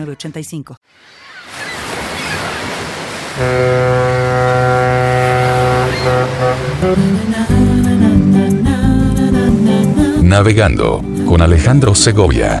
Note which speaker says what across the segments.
Speaker 1: 85
Speaker 2: Navegando con Alejandro Segovia.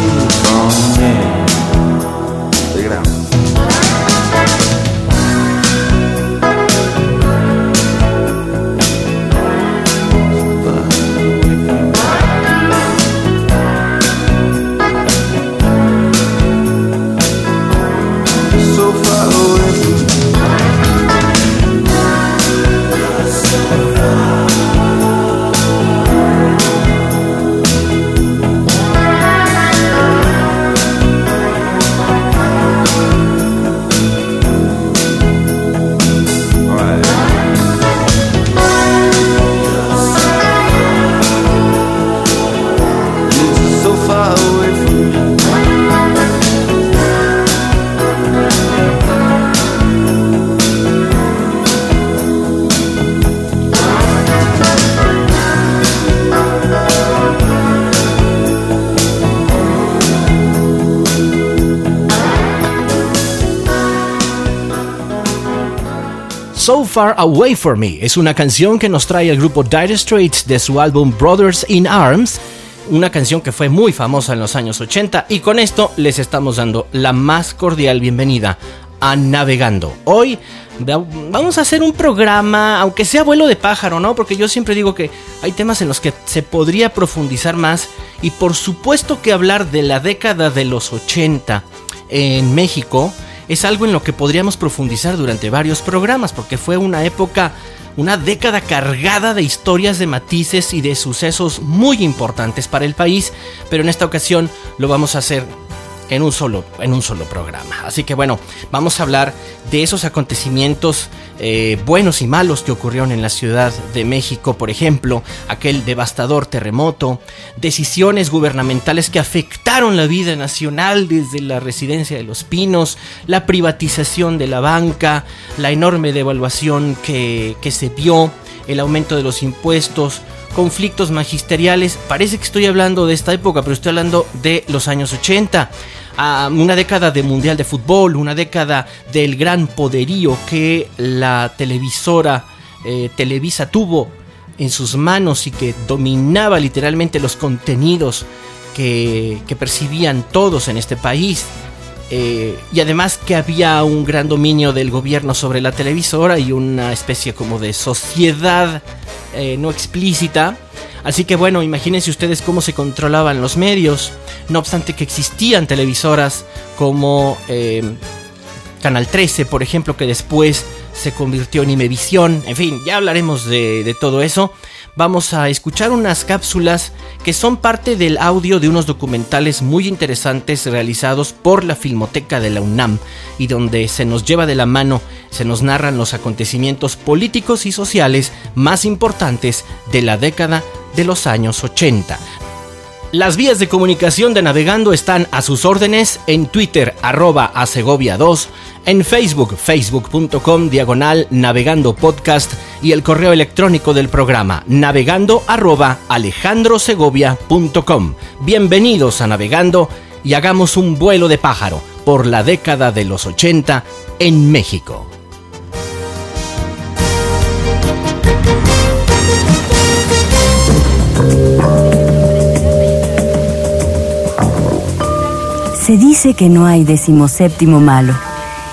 Speaker 3: Es una canción que nos trae el grupo Dire Straits de su álbum Brothers in Arms, una canción que fue muy famosa en los años 80 y con esto les estamos dando la más cordial bienvenida a Navegando. Hoy vamos a hacer un programa, aunque sea vuelo de pájaro, ¿no? Porque yo siempre digo que hay temas en los que se podría profundizar más y por supuesto que hablar de la década de los 80 en México es algo en lo que podríamos profundizar durante varios programas, porque fue una época, una década cargada de historias, de matices y de sucesos muy importantes para el país, pero en esta ocasión lo vamos a hacer en un solo, en un solo programa. Así que bueno, vamos a hablar de esos acontecimientos eh, buenos y malos que ocurrieron en la Ciudad de México, por ejemplo, aquel devastador terremoto, decisiones gubernamentales que afectaron la vida nacional desde la residencia de los pinos, la privatización de la banca, la enorme devaluación que, que se vio, el aumento de los impuestos, conflictos magisteriales. Parece que estoy hablando de esta época, pero estoy hablando de los años 80 una década de mundial de fútbol, una década del gran poderío que la televisora eh, Televisa tuvo en sus manos y que dominaba literalmente los contenidos que, percibían todos en este país. Eh, y además que había un gran dominio del gobierno sobre la televisora y una especie como de sociedad eh, no explícita Así que bueno, imagínense ustedes cómo se controlaban los medios, no obstante que existían televisoras como eh, Canal 13, por ejemplo, que después se convirtió en Imevisión, en fin, ya hablaremos de, de todo eso. Vamos a escuchar unas cápsulas que son parte del audio de unos documentales muy interesantes realizados por la Filmoteca de la UNAM y donde se nos lleva de la mano, se nos narran los acontecimientos políticos y sociales más importantes de la década de los años 80. Las vías de comunicación de Navegando están a sus órdenes en Twitter arroba a Segovia 2, en Facebook facebook.com diagonal Navegando Podcast y el correo electrónico del programa navegando arroba alejandrosegovia.com. Bienvenidos a Navegando y hagamos un vuelo de pájaro por la década de los 80 en México.
Speaker 4: Se dice que no hay decimoséptimo malo.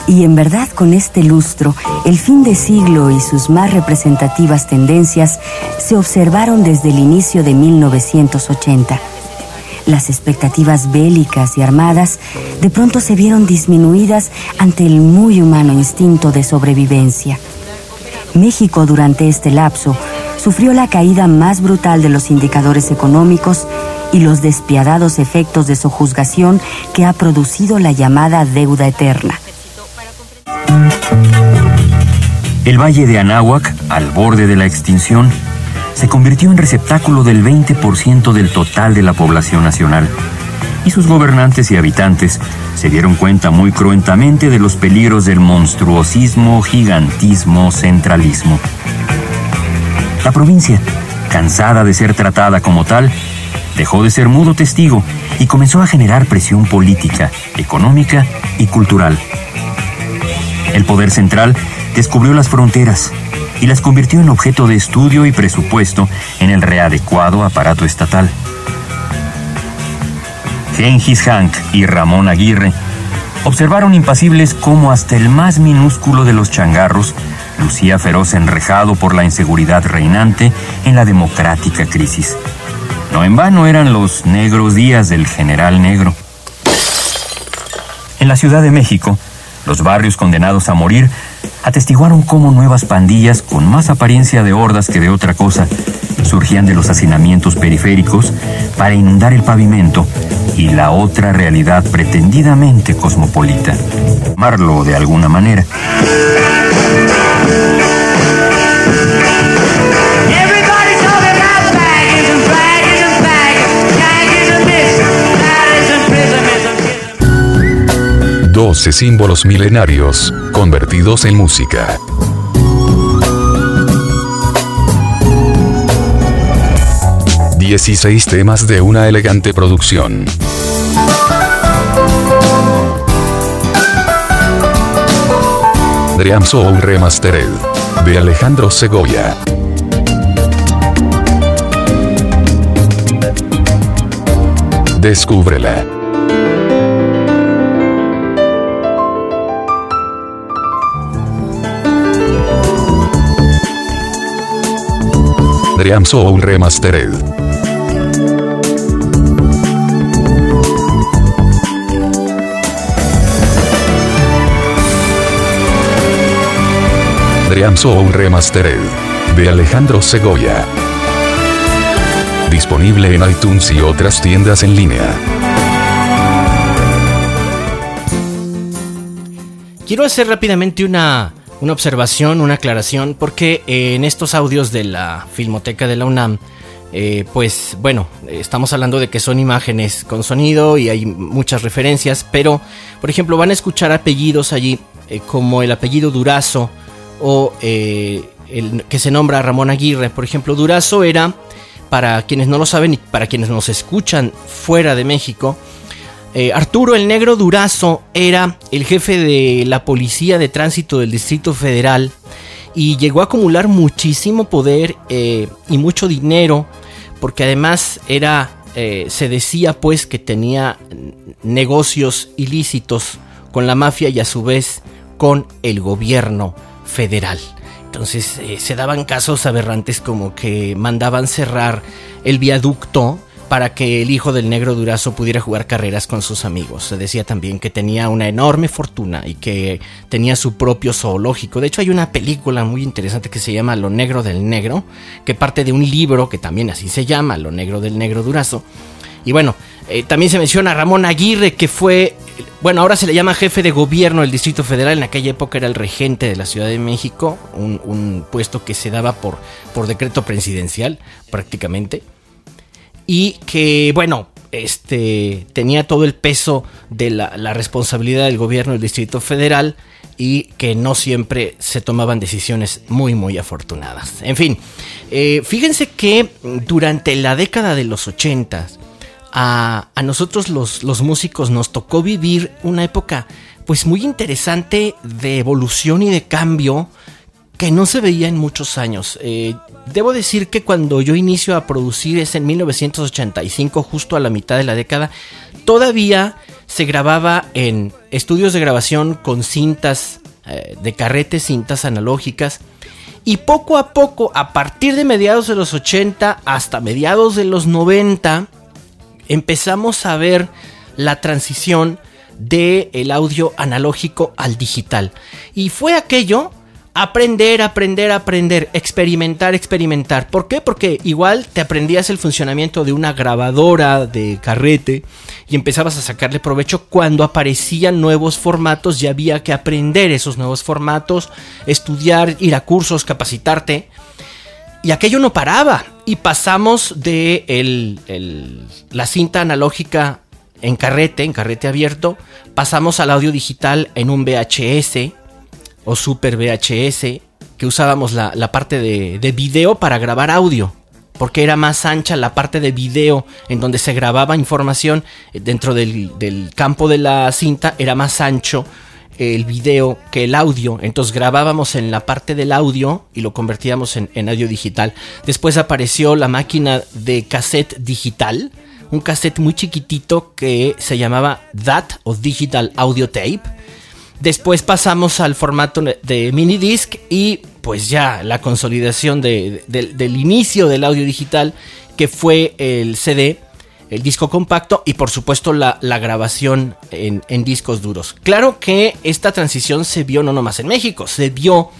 Speaker 4: Y en verdad con este lustro, el fin de siglo y sus más representativas tendencias se observaron desde el inicio de 1980. Las expectativas bélicas y armadas de pronto se vieron disminuidas ante el muy humano instinto de sobrevivencia. México durante este lapso sufrió la caída más brutal de los indicadores económicos y los despiadados efectos de sojuzgación que ha producido la llamada deuda eterna.
Speaker 5: El valle de Anáhuac, al borde de la extinción, se convirtió en receptáculo del 20% del total de la población nacional. Y sus gobernantes y habitantes se dieron cuenta muy cruentamente de los peligros del monstruosismo, gigantismo, centralismo. La provincia, cansada de ser tratada como tal, dejó de ser mudo testigo y comenzó a generar presión política, económica y cultural. El poder central descubrió las fronteras y las convirtió en objeto de estudio y presupuesto en el readecuado aparato estatal. Gengis Hank y Ramón Aguirre observaron impasibles cómo hasta el más minúsculo de los changarros lucía feroz enrejado por la inseguridad reinante en la democrática crisis. No en vano eran los negros días del general negro. En la Ciudad de México, los barrios condenados a morir atestiguaron cómo nuevas pandillas con más apariencia de hordas que de otra cosa surgían de los hacinamientos periféricos para inundar el pavimento y la otra realidad pretendidamente cosmopolita. Marlo de alguna manera.
Speaker 2: Doce símbolos milenarios, convertidos en música. Dieciséis temas de una elegante producción. Dream Soul Remastered. De Alejandro Segovia. Descúbrela. Dream Soul Remastered. Dream Soul Remastered. De Alejandro Segovia. Disponible en iTunes y otras tiendas en línea.
Speaker 3: Quiero hacer rápidamente una, una observación, una aclaración, porque eh, en estos audios de la Filmoteca de la UNAM, eh, pues bueno, estamos hablando de que son imágenes con sonido y hay muchas referencias, pero por ejemplo van a escuchar apellidos allí eh, como el apellido Durazo o el que se nombra Ramón Aguirre. Por ejemplo, Durazo era, para quienes no lo saben y para quienes nos escuchan fuera de México, Arturo el Negro Durazo era el jefe de la Policía de Tránsito del Distrito Federal y llegó a acumular muchísimo poder y mucho dinero porque además era, eh, se decía pues que tenía negocios ilícitos con la mafia y a su vez con el gobierno federal. Entonces eh, se daban casos aberrantes como que mandaban cerrar el viaducto para que el hijo del negro Durazo pudiera jugar carreras con sus amigos. Se decía también que tenía una enorme fortuna y que tenía su propio zoológico. De hecho, hay una película muy interesante que se llama Lo Negro del Negro, que parte de un libro que también así se llama, Lo Negro del Negro Durazo. Y bueno, eh, también se menciona a Ramón Aguirre, que fue, bueno, ahora se le llama jefe de gobierno del Distrito Federal, en aquella época era el regente de la Ciudad de México, un, un puesto que se daba por, por decreto presidencial prácticamente y que, bueno, este, tenía todo el peso de la, responsabilidad del gobierno del Distrito Federal y que no siempre se tomaban decisiones muy, muy afortunadas. En fin, eh, fíjense que durante la década de los 80 a, a nosotros los, los músicos nos tocó vivir una época pues muy interesante de evolución y de cambio que no se veía en muchos años. Eh, debo decir que cuando yo inicio a producir es en 1985, justo a la mitad de la década, todavía se grababa en estudios de grabación con cintas eh, de carrete, cintas analógicas. Y poco a poco, a partir de mediados de los 80 hasta mediados de los 90, empezamos a ver la transición del el audio analógico al digital. Y fue aquello aprender, aprender, aprender, experimentar, experimentar. ¿Por qué? Porque igual te aprendías el funcionamiento de una grabadora de carrete y empezabas a sacarle provecho cuando aparecían nuevos formatos y había que aprender esos nuevos formatos, estudiar, ir a cursos, capacitarte. Y aquello no paraba. Y pasamos de la cinta analógica en carrete, en carrete abierto, pasamos al audio digital en un VHS o Super VHS, que usábamos la, parte de, de, video para grabar audio, porque era más ancha la parte de video en donde se grababa información dentro del, campo de la cinta, era más ancho el video que el audio. Entonces grabábamos en la parte del audio y lo convertíamos en, en, audio digital. Después apareció la máquina de cassette digital. Un cassette muy chiquitito que se llamaba DAT o Digital Audio Tape Después pasamos al formato de mini disc y pues ya la consolidación del inicio del audio digital que fue el CD, el disco compacto y por supuesto la, grabación en, discos duros. Claro que esta transición se vio no nomás en México, se vio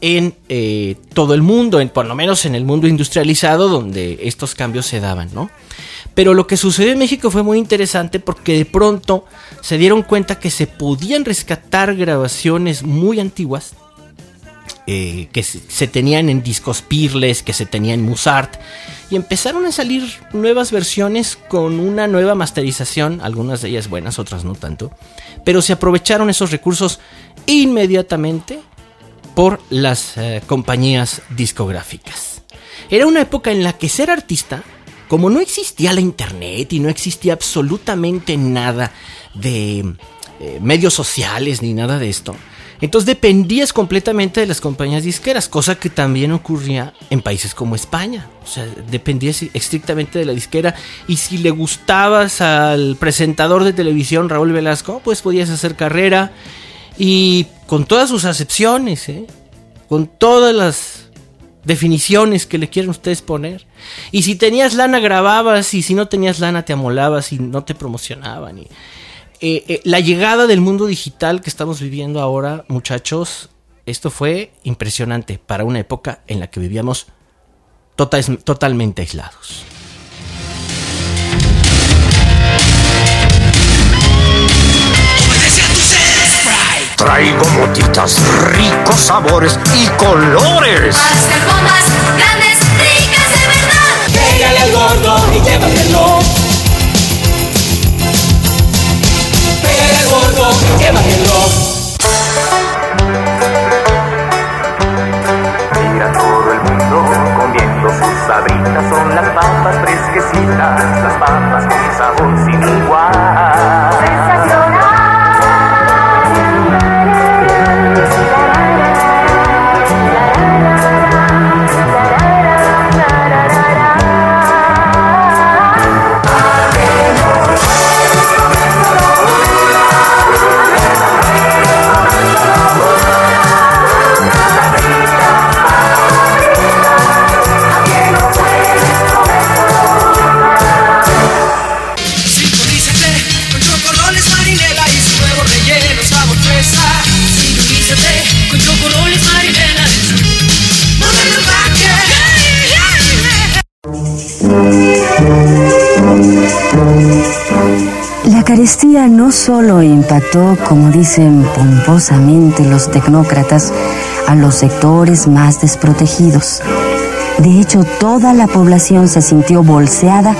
Speaker 3: en eh, todo el mundo, en, por lo menos en el mundo industrializado donde estos cambios se daban, ¿no? Pero lo que sucedió en México fue muy interesante porque de pronto se dieron cuenta que se podían rescatar grabaciones muy antiguas eh, que se, tenían en discos Pirles, que se tenían en Musart, y empezaron a salir nuevas versiones con una nueva masterización, algunas de ellas buenas, otras no tanto, pero se aprovecharon esos recursos inmediatamente por las eh, compañías discográficas. Era una época en la que ser artista como no existía la internet y no existía absolutamente nada de eh, medios sociales ni nada de esto, entonces dependías completamente de las compañías disqueras, cosa que también ocurría en países como España. O sea, dependías estrictamente de la disquera y si le gustabas al presentador de televisión Raúl Velasco, pues podías hacer carrera y con todas sus acepciones, ¿eh? con todas las definiciones que le quieran ustedes poner. Y si tenías lana grababas y si no tenías lana te amolabas y no te promocionaban. Y, eh, eh, la llegada del mundo digital que estamos viviendo ahora, muchachos, esto fue impresionante para una época en la que vivíamos total, totalmente aislados.
Speaker 6: Traigo motitas, ricos sabores y colores.
Speaker 7: Para hacer bombas grandes, ricas de verdad.
Speaker 8: Pégale al gordo y llévatelo.
Speaker 4: Solo impactó, como dicen pomposamente los tecnócratas, a los sectores más desprotegidos. De hecho, toda la población se sintió bolseada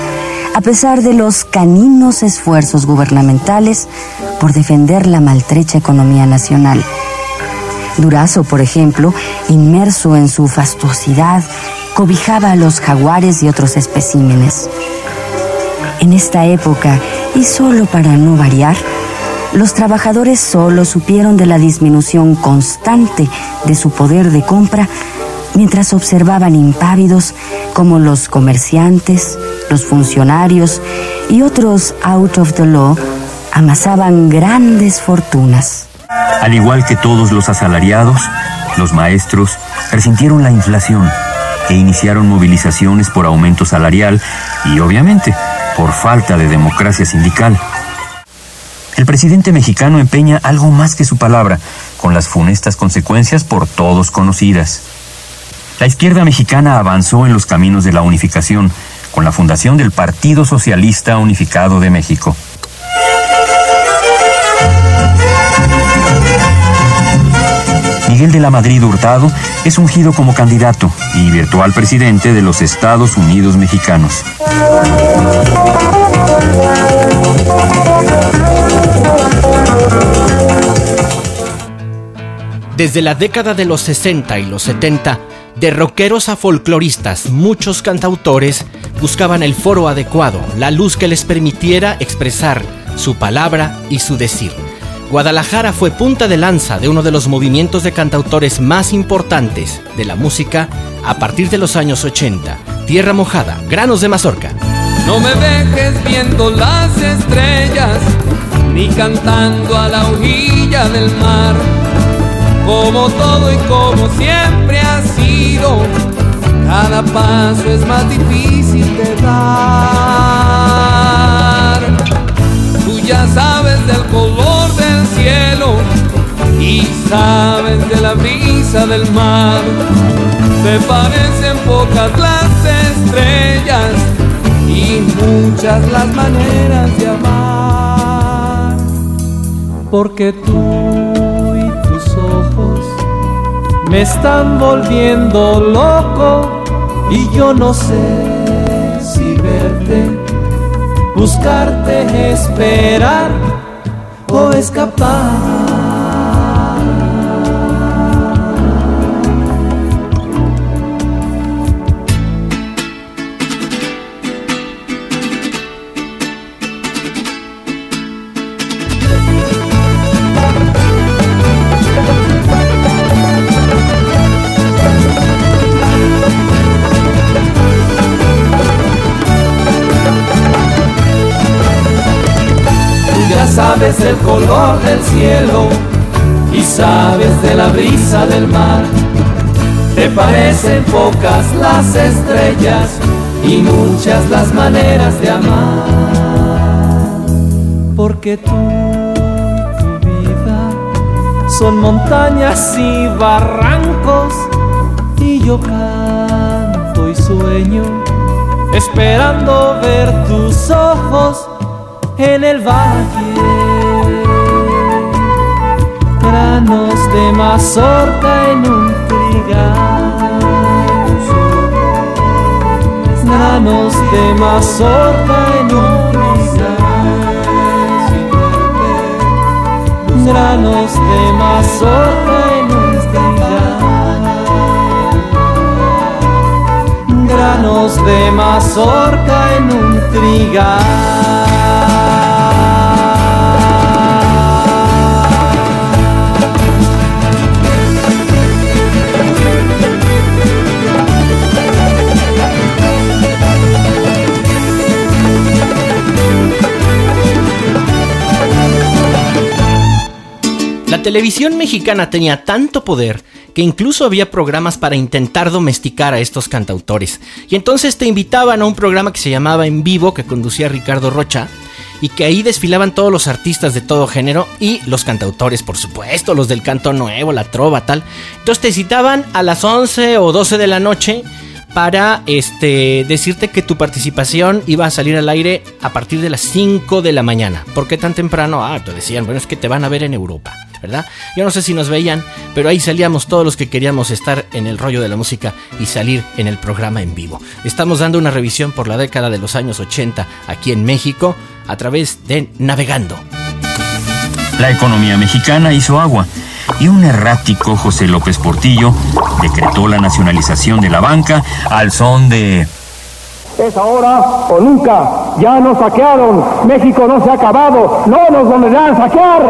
Speaker 4: a pesar de los caninos esfuerzos gubernamentales por defender la maltrecha economía nacional. Durazo, por ejemplo, inmerso en su fastuosidad, cobijaba a los jaguares y otros especímenes. En esta época, y solo para no variar, los trabajadores solo supieron de la disminución constante de su poder de compra mientras observaban impávidos como los comerciantes, los funcionarios y otros out of the law amasaban grandes fortunas.
Speaker 5: Al igual que todos los asalariados, los maestros resintieron la inflación e iniciaron movilizaciones por aumento salarial y, obviamente, por falta de democracia sindical. El presidente mexicano empeña algo más que su palabra, con las funestas consecuencias por todos conocidas. La izquierda mexicana avanzó en los caminos de la unificación con la fundación del Partido Socialista Unificado de México. Miguel de la Madrid Hurtado es ungido como candidato y virtual presidente de los Estados Unidos mexicanos.
Speaker 3: Desde la década de los 60 y los 70, de rockeros a folcloristas, muchos cantautores buscaban el foro adecuado, la luz que les permitiera expresar su palabra y su decir. Guadalajara fue punta de lanza de uno de los movimientos de cantautores más importantes de la música a partir de los años 80. Tierra Mojada, Granos de Mazorca.
Speaker 9: No me dejes viendo las estrellas, ni cantando a la orilla del mar. Como todo y como siempre ha sido, cada paso es más difícil de dar. Tú ya sabes del color del cielo y sabes de la brisa del mar. Te parecen pocas las estrellas y muchas las maneras de amar. Porque tú me están volviendo loco y yo no sé si verte, buscarte, esperar o escapar. Sabes el color del cielo y sabes de la brisa del mar. te parecen pocas las estrellas y muchas las maneras de amar. Porque tú, tu vida, son montañas y barrancos y yo canto y sueño esperando ver tus ojos en el valle. Granos de mazorca en un trigal. Granos de mazorca en un trigal. Granos de mazorca en un trigal. Granos de mazorca en un trigal.
Speaker 3: Televisión mexicana tenía tanto poder que incluso había programas para intentar domesticar a estos cantautores. Y entonces te invitaban a un programa que se llamaba En Vivo, que conducía Ricardo Rocha, y que ahí desfilaban todos los artistas de todo género y los cantautores, por supuesto, los del canto nuevo, la trova, tal. Entonces te citaban a las 11 o 12 de la noche para este decirte que tu participación iba a salir al aire a partir de las 5 de la mañana. ¿Por qué tan temprano? Ah, te decían, bueno, es que te van a ver en Europa. ¿verdad? Yo no sé si nos veían, pero ahí salíamos todos los que queríamos estar en el rollo de la música y salir en el programa en vivo. Estamos dando una revisión por la década de los años 80 aquí en México a través de Navegando.
Speaker 5: La economía mexicana hizo agua y un errático José López Portillo decretó la nacionalización de la banca al son de...
Speaker 10: Es ahora o nunca. Ya nos saquearon. México no se ha acabado. No nos volverán a saquear.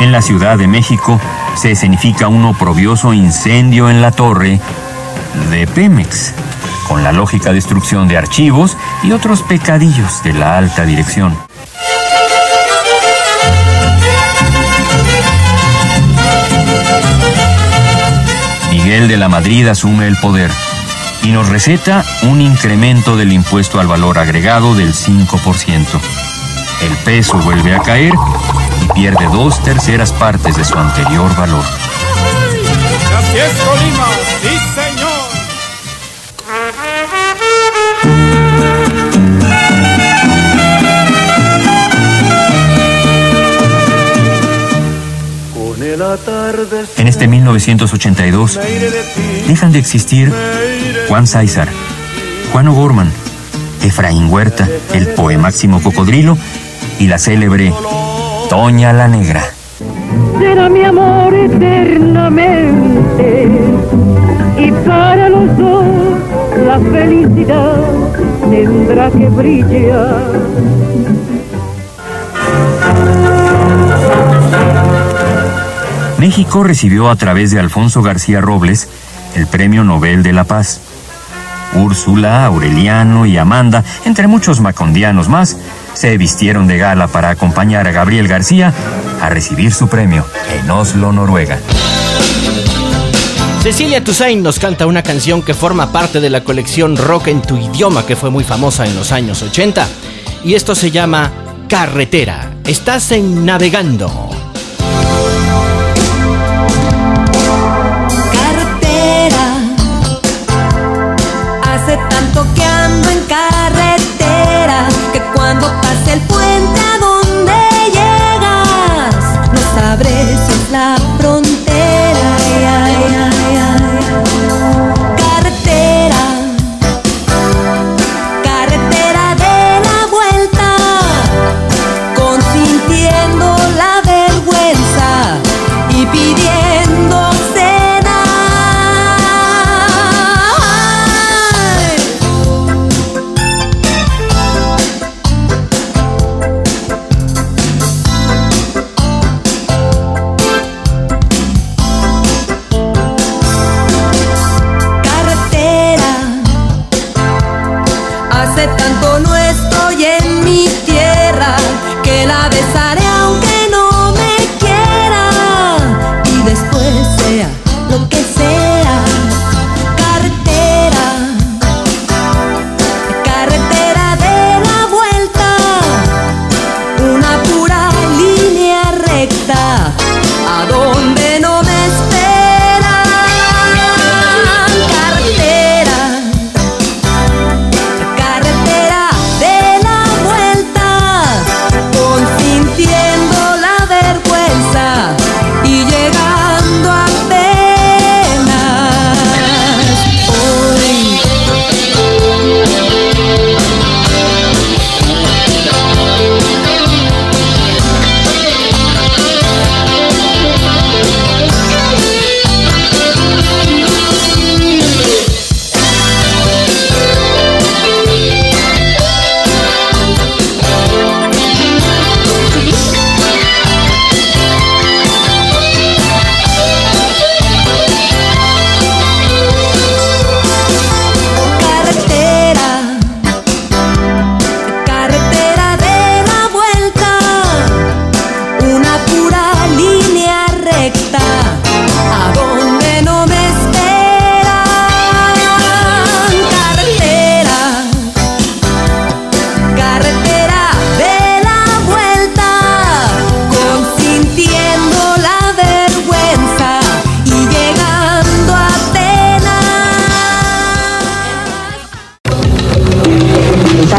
Speaker 5: En la Ciudad de México se escenifica un oprobioso incendio en la torre de Pemex, con la lógica destrucción de archivos y otros pecadillos de la alta dirección. Miguel de la Madrid asume el poder y nos receta un incremento del impuesto al valor agregado del 5%. El peso vuelve a caer y pierde dos terceras partes de su anterior valor. En este 1982 dejan de existir Juan César, Juan O'Gorman, Efraín Huerta, el poemáximo Cocodrilo y la célebre Toña la Negra.
Speaker 11: será mi amor eternamente y para los dos la felicidad tendrá que brillar.
Speaker 5: México recibió a través de Alfonso García Robles el Premio Nobel de la Paz. Úrsula, Aureliano y Amanda, entre muchos macondianos más, se vistieron de gala para acompañar a Gabriel García a recibir su premio en Oslo, Noruega.
Speaker 3: Cecilia Toussaint nos canta una canción que forma parte de la colección Rock en tu idioma que fue muy famosa en los años 80 y esto se llama Carretera. Estás en Navegando.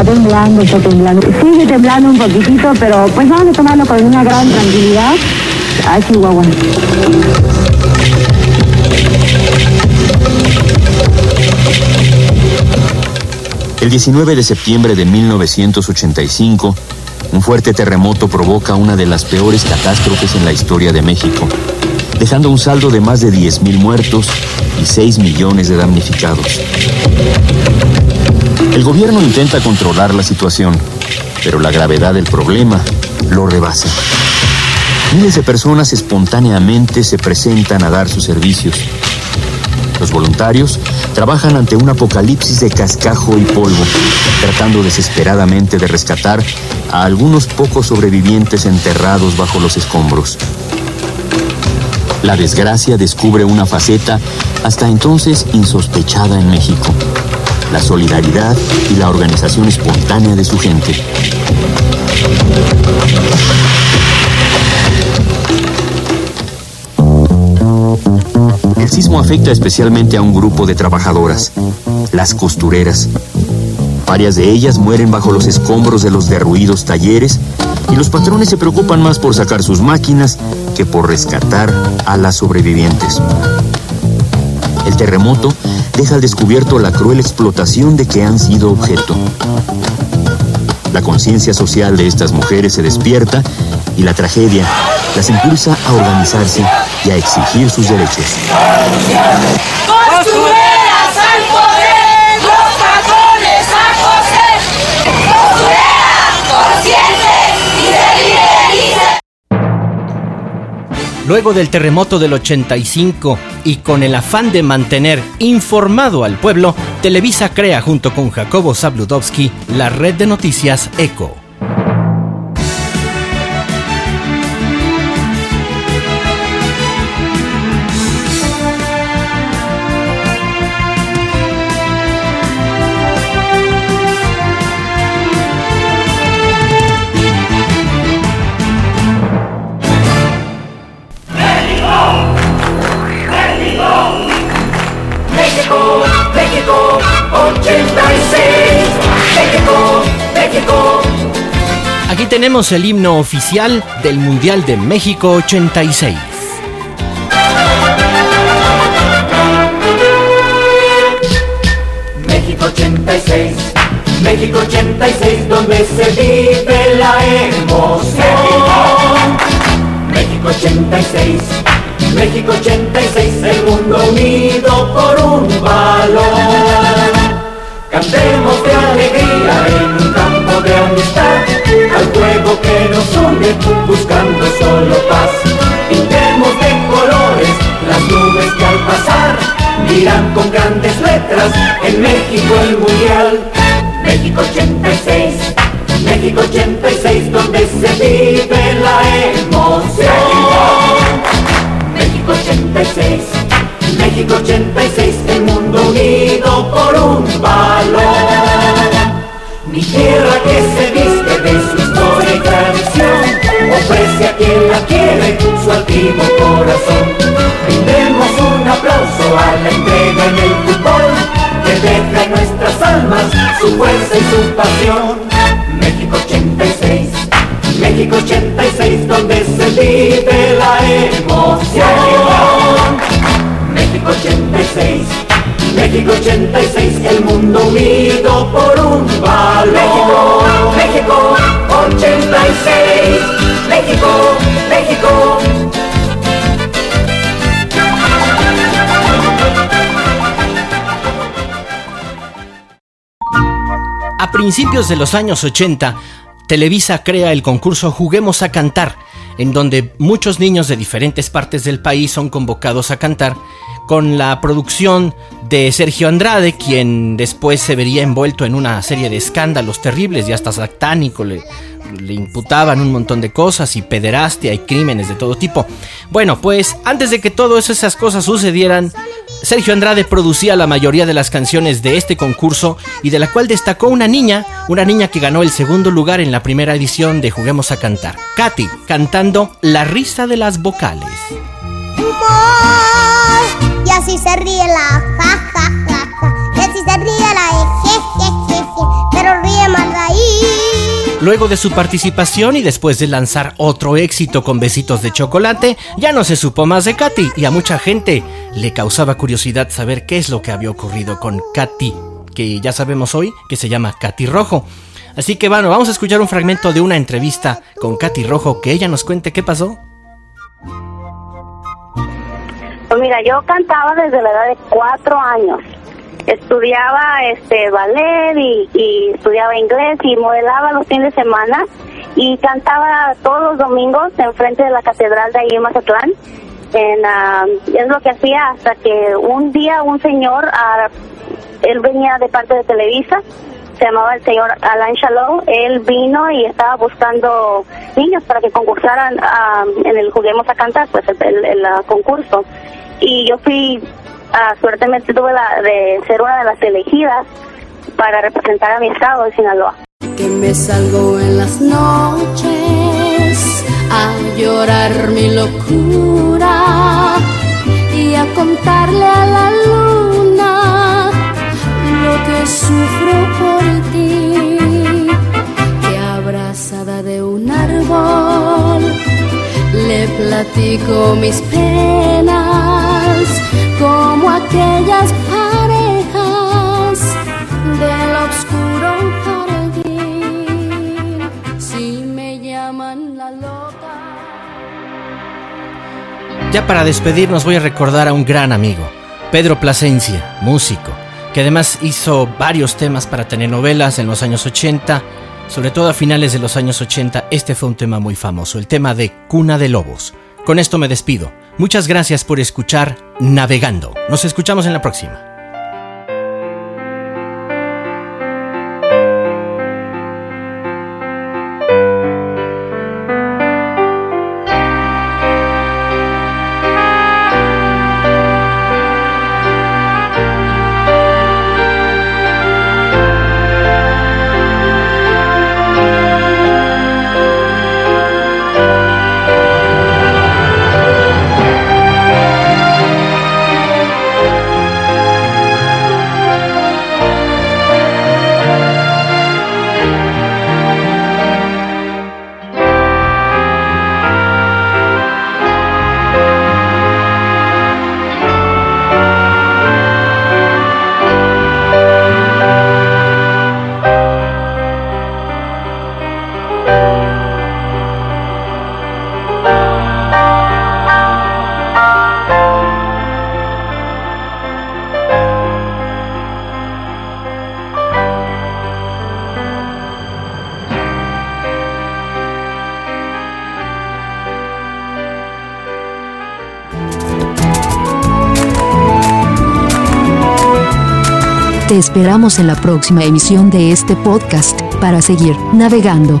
Speaker 12: Temblando, está temblando. Sigue temblando un poquitito, pero pues vamos a tomarlo con una gran tranquilidad. Ay, Chihuahua.
Speaker 5: El 19 de septiembre de 1985, un fuerte terremoto provoca una de las peores catástrofes en la historia de México, dejando un saldo de más de 10.000 muertos y 6 millones de damnificados. El gobierno intenta controlar la situación, pero la gravedad del problema lo rebasa. Miles de personas espontáneamente se presentan a dar sus servicios. Los voluntarios trabajan ante un apocalipsis de cascajo y polvo, tratando desesperadamente de rescatar a algunos pocos sobrevivientes enterrados bajo los escombros. La desgracia descubre una faceta hasta entonces insospechada en México, la solidaridad y la organización espontánea de su gente. El sismo afecta especialmente a un grupo de trabajadoras, las costureras. Varias de ellas mueren bajo los escombros de los derruidos talleres y los patrones se preocupan más por sacar sus máquinas que por rescatar a las sobrevivientes. El terremoto deja al descubierto la cruel explotación de que han sido objeto. La conciencia social de estas mujeres se despierta y la tragedia las impulsa a organizarse y a exigir sus derechos.
Speaker 8: ¡Costureras al poder! ¡Los patrones a coser! ¡Costureras conscientes y felices!
Speaker 3: Luego del terremoto del 85 y con el afán de mantener informado al pueblo, Televisa crea junto con Jacobo Zabludovsky la red de noticias ECO. Tenemos el himno oficial del Mundial de México 86.
Speaker 8: México 86, México 86, donde se vive la emoción. México 86, México 86, el mundo unido por un valor. Cantemos de alegría en buscando solo paz. Pintemos de colores las nubes que al pasar dirán con grandes letras en México el mundial. México 86, México 86, donde se vive la emoción. México 86, México 86, la quiere su altivo corazón. Brindemos un aplauso a la entrega en el fútbol, que deja en nuestras almas su fuerza y su pasión. México 86, México 86, donde se vive la emoción. México 86, México 86, el mundo unido por un valor. México, México 86, México, México.
Speaker 3: A principios de los años 80, Televisa crea el concurso Juguemos a Cantar, en donde muchos niños de diferentes partes del país son convocados a cantar, con la producción de Sergio Andrade, quien después se vería envuelto en una serie de escándalos terribles y hasta satánico, le, imputaban un montón de cosas y pederastia y crímenes de todo tipo. Bueno, pues antes de que todas esas cosas sucedieran, Sergio Andrade producía la mayoría de las canciones de este concurso y de la cual destacó una niña, una niña que ganó el segundo lugar en la primera edición de Juguemos a Cantar, Katy, cantando La risa de las vocales.
Speaker 13: Así se ríe la ja, ja, se ríe la e, je. Pero ríe más la
Speaker 3: Luego de su participación y después de lanzar otro éxito con Besitos de Chocolate, ya no se supo más de Katy y a mucha gente le causaba curiosidad saber qué es lo que había ocurrido con Katy, que ya sabemos hoy que se llama Katy Rojo. Así que bueno, vamos a escuchar un fragmento de una entrevista con Katy Rojo, que ella nos cuente qué pasó.
Speaker 14: Mira, yo cantaba desde la edad de cuatro años. Estudiaba este ballet y, estudiaba inglés y modelaba los fines de semana y cantaba todos los domingos enfrente de la catedral de ahí en Mazatlán. En, ah, es lo que hacía hasta que un día un señor, ah, él venía de parte de Televisa, se llamaba el señor Alain Shalom, él vino y estaba buscando niños para que concursaran ah, en el Juguemos a Cantar, pues el, concurso. Y yo fui, ah, suertemente tuve la de ser una de las elegidas para representar a mi estado de Sinaloa.
Speaker 15: que me salgo en las noches a llorar mi locura y a contarle a la luna lo que sufro por ti. Que abrazada de un árbol le platico mis penas aquellas parejas del oscuro jardín. Si me llaman la loca.
Speaker 3: Ya para despedirnos voy a recordar a un gran amigo, Pedro Plasencia, músico, que además hizo varios temas para telenovelas en los años 80, sobre todo a finales de los años 80, este fue un tema muy famoso, el tema de Cuna de Lobos. Con esto me despido. Muchas gracias por escuchar Navegando. Nos escuchamos en la próxima.
Speaker 16: Te esperamos en la próxima emisión de este podcast para seguir navegando.